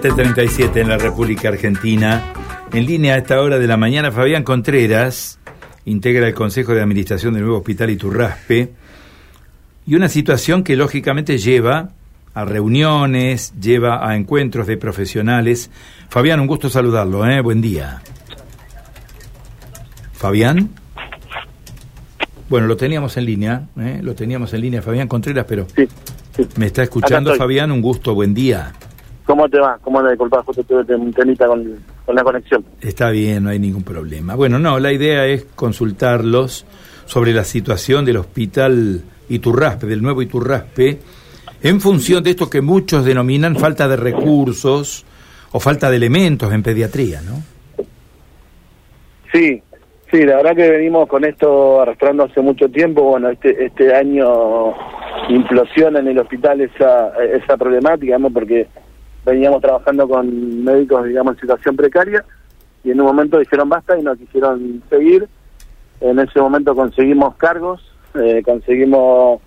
7.37 en la República Argentina. En línea a esta hora de la mañana, Fabián Contreras integra el Consejo de Administración del nuevo Hospital Iturraspe. Y una situación que lógicamente lleva a reuniones, lleva a encuentros de profesionales. Fabián, un gusto saludarlo, ¿eh? Buen día. Fabián. Bueno, lo teníamos en línea, ¿eh? lo teníamos en línea, Fabián Contreras, pero me está escuchando, Fabián, un gusto, buen día. ¿Cómo te va? ¿Cmo te Disculpa, justo tuve un temita con, la conexión. Está bien, no hay ningún problema. Bueno, no, la idea es consultarlos sobre la situación del hospital Iturraspe, del nuevo Iturraspe, en función de esto que muchos denominan falta de recursos o falta de elementos en pediatría, ¿no? Sí, sí, la verdad que venimos con esto arrastrando hace mucho tiempo. Bueno, este, este año implosiona en el hospital esa, esa problemática, digamos, porque veníamos trabajando con médicos, digamos, en situación precaria, y en un momento dijeron basta y no quisieron seguir. En ese momento conseguimos cargos, eh, conseguimos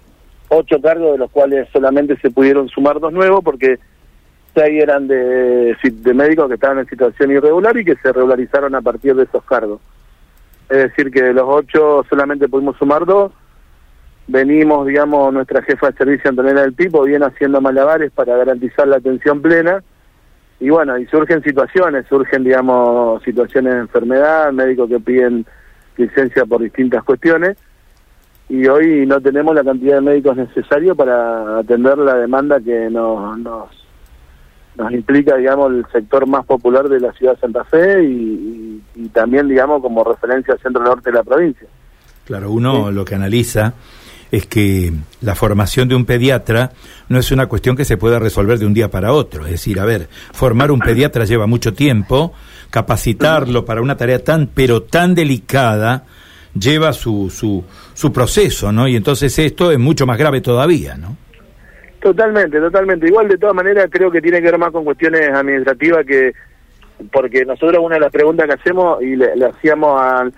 ocho cargos, de los cuales solamente se pudieron sumar dos nuevos, porque seis eran de, de médicos que estaban en situación irregular y que se regularizaron a partir de esos cargos. Es decir, que de los ocho solamente pudimos sumar dos, venimos, digamos, nuestra jefa de servicio Antonella del Tipo viene haciendo malabares para garantizar la atención plena. Y bueno, y surgen situaciones, surgen, digamos, situaciones de enfermedad, médicos que piden licencia por distintas cuestiones. Y hoy no tenemos la cantidad de médicos necesarios para atender la demanda que nos, nos, nos implica, digamos, el sector más popular de la ciudad de Santa Fe y, y, también, digamos, como referencia al centro norte de la provincia. Claro, uno lo que analiza es que la formación de un pediatra no es una cuestión que se pueda resolver de un día para otro. Es decir, a ver, formar un pediatra lleva mucho tiempo, capacitarlo para una tarea tan, pero tan delicada, lleva su, su, su proceso, ¿no? Y entonces esto es mucho más grave todavía, ¿no? Totalmente, totalmente. Igual, de todas maneras, creo que tiene que ver más con cuestiones administrativas que... Porque nosotros una de las preguntas que hacemos y le, le hacíamos al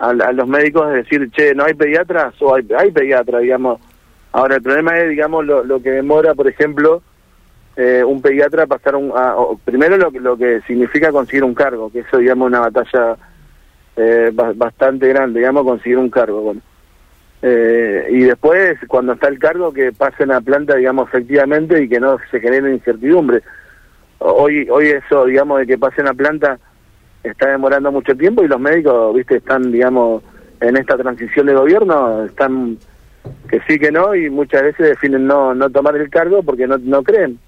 a, los médicos es decir, che, ¿no hay pediatras? O hay, hay pediatras, digamos. Ahora, el problema es, digamos, lo, lo que demora, por ejemplo, eh, un pediatra pasar un... primero lo, lo que significa conseguir un cargo, que eso, digamos, una batalla eh, bastante grande, digamos, conseguir un cargo, bueno. Eh, y después, cuando está el cargo, que pasen a planta, digamos, efectivamente y que no se genere incertidumbre. Hoy, hoy eso, digamos, de que pasen a planta está demorando mucho tiempo y los médicos, viste, están, digamos, en esta transición de gobierno, están que sí, que no, y muchas veces definen no, no tomar el cargo porque no, no creen.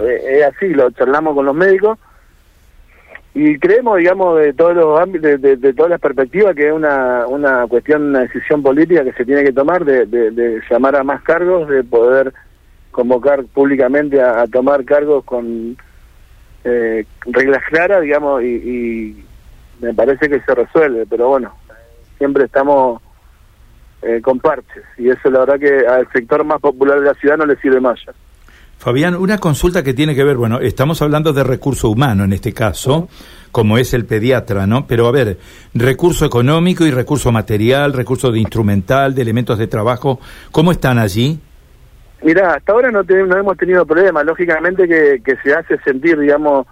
Eh, es así, lo charlamos con los médicos y creemos, digamos, de todos los ámbitos, de, de, todas las perspectivas, que es una, una cuestión, una decisión política que se tiene que tomar de, de llamar a más cargos, de poder convocar públicamente a tomar cargos con eh, reglas claras, digamos, y, me parece que se resuelve, pero bueno, siempre estamos eh, con parches, y eso la verdad que al sector más popular de la ciudad no le sirve más. Fabián, una consulta que tiene que ver, bueno, estamos hablando de recurso humano en este caso, como es el pediatra, ¿no? Pero a ver, recurso económico y recurso material, recurso de instrumental, de elementos de trabajo, ¿cómo están allí? Mira, hasta ahora no, no hemos tenido problemas. Lógicamente que, que se hace sentir, digamos,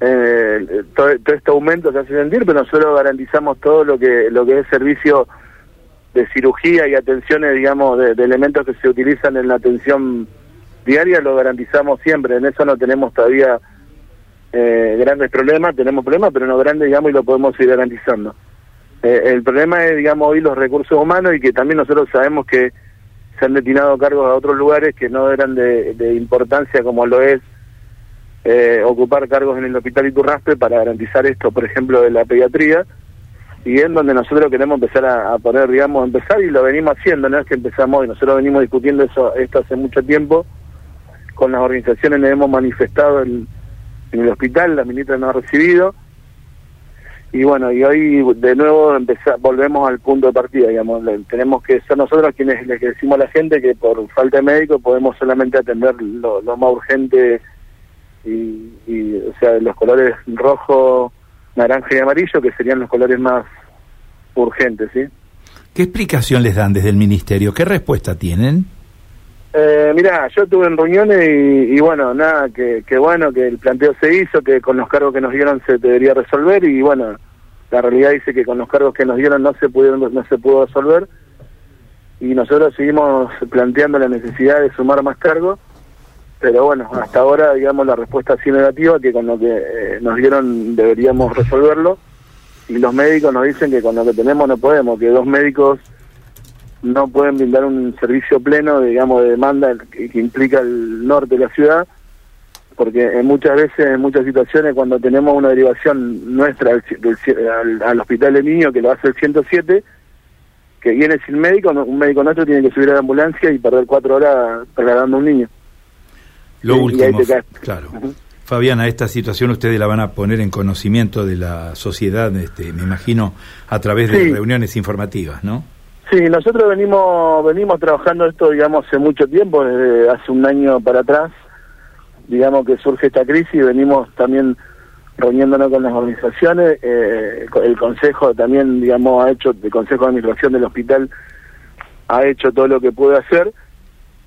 eh, todo, este aumento se hace sentir, pero nosotros garantizamos todo lo que lo que es servicio de cirugía y atenciones, digamos, de, elementos que se utilizan en la atención diaria, lo garantizamos siempre. En eso no tenemos todavía eh, grandes problemas, tenemos problemas, pero no grandes, digamos, y lo podemos ir garantizando. Eh, el problema es, digamos, hoy los recursos humanos y que también nosotros sabemos que se han destinado cargos a otros lugares que no eran de, importancia como lo es eh, ocupar cargos en el hospital Iturraspe para garantizar esto, por ejemplo, de la pediatría, y en donde nosotros queremos empezar a, poner, digamos, empezar y lo venimos haciendo, no es que empezamos hoy, nosotros venimos discutiendo eso esto hace mucho tiempo, con las organizaciones le hemos manifestado en el hospital, la ministra no ha recibido, y bueno, y hoy de nuevo empezar, volvemos al punto de partida, digamos, tenemos que ser nosotros quienes les decimos a la gente que por falta de médico podemos solamente atender lo, más urgente y, y, o sea, los colores rojo, naranja y amarillo, que serían los colores más urgentes, ¿sí? ¿Qué explicación les dan desde el ministerio? ¿Qué respuesta tienen? Eh, mira, yo estuve en reuniones y, bueno, nada, que, que, bueno, que el planteo se hizo, que con los cargos que nos dieron se debería resolver y bueno, la realidad dice que con los cargos que nos dieron no se pudieron, no se pudo resolver. Y nosotros seguimos planteando la necesidad de sumar más cargos, pero bueno, hasta ahora digamos la respuesta ha sido negativa, que con lo que eh, nos dieron deberíamos resolverlo. Y los médicos nos dicen que con lo que tenemos no podemos, que dos médicos no pueden brindar un servicio pleno, digamos, de demanda que, implica el norte de la ciudad, porque en muchas veces, en muchas situaciones, cuando tenemos una derivación nuestra al, hospital de niños, que lo hace el 107, que viene sin médico, un médico nuestro tiene que subir a la ambulancia y perder cuatro horas trasladando a un niño. Lo último, claro. Fabián, a esta situación ustedes la van a poner en conocimiento de la sociedad, este, me imagino, a través de reuniones informativas, ¿no? Sí, nosotros venimos venimos trabajando esto, digamos, hace mucho tiempo, desde hace un año para atrás, digamos que surge esta crisis, y venimos también reuniéndonos con las organizaciones, eh, el Consejo también, digamos, ha hecho, el Consejo de Administración del Hospital ha hecho todo lo que puede hacer,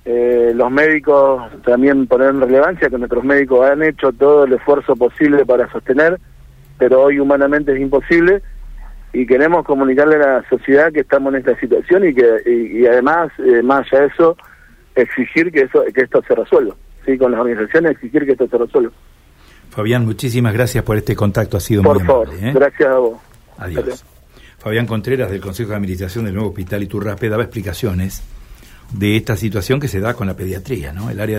eh, los médicos también poner en relevancia que nuestros médicos han hecho todo el esfuerzo posible para sostener, pero hoy humanamente es imposible, y queremos comunicarle a la sociedad que estamos en esta situación y que y, además eh, más allá de eso exigir que eso que esto se resuelva sí con las organizaciones exigir que esto se resuelva. Fabián muchísimas gracias por este contacto ha sido por muy favor ¿eh? gracias a vos. Adiós. Fabián Contreras del Consejo de Administración del Nuevo Hospital Iturraspe daba explicaciones de esta situación que se da con la pediatría no el área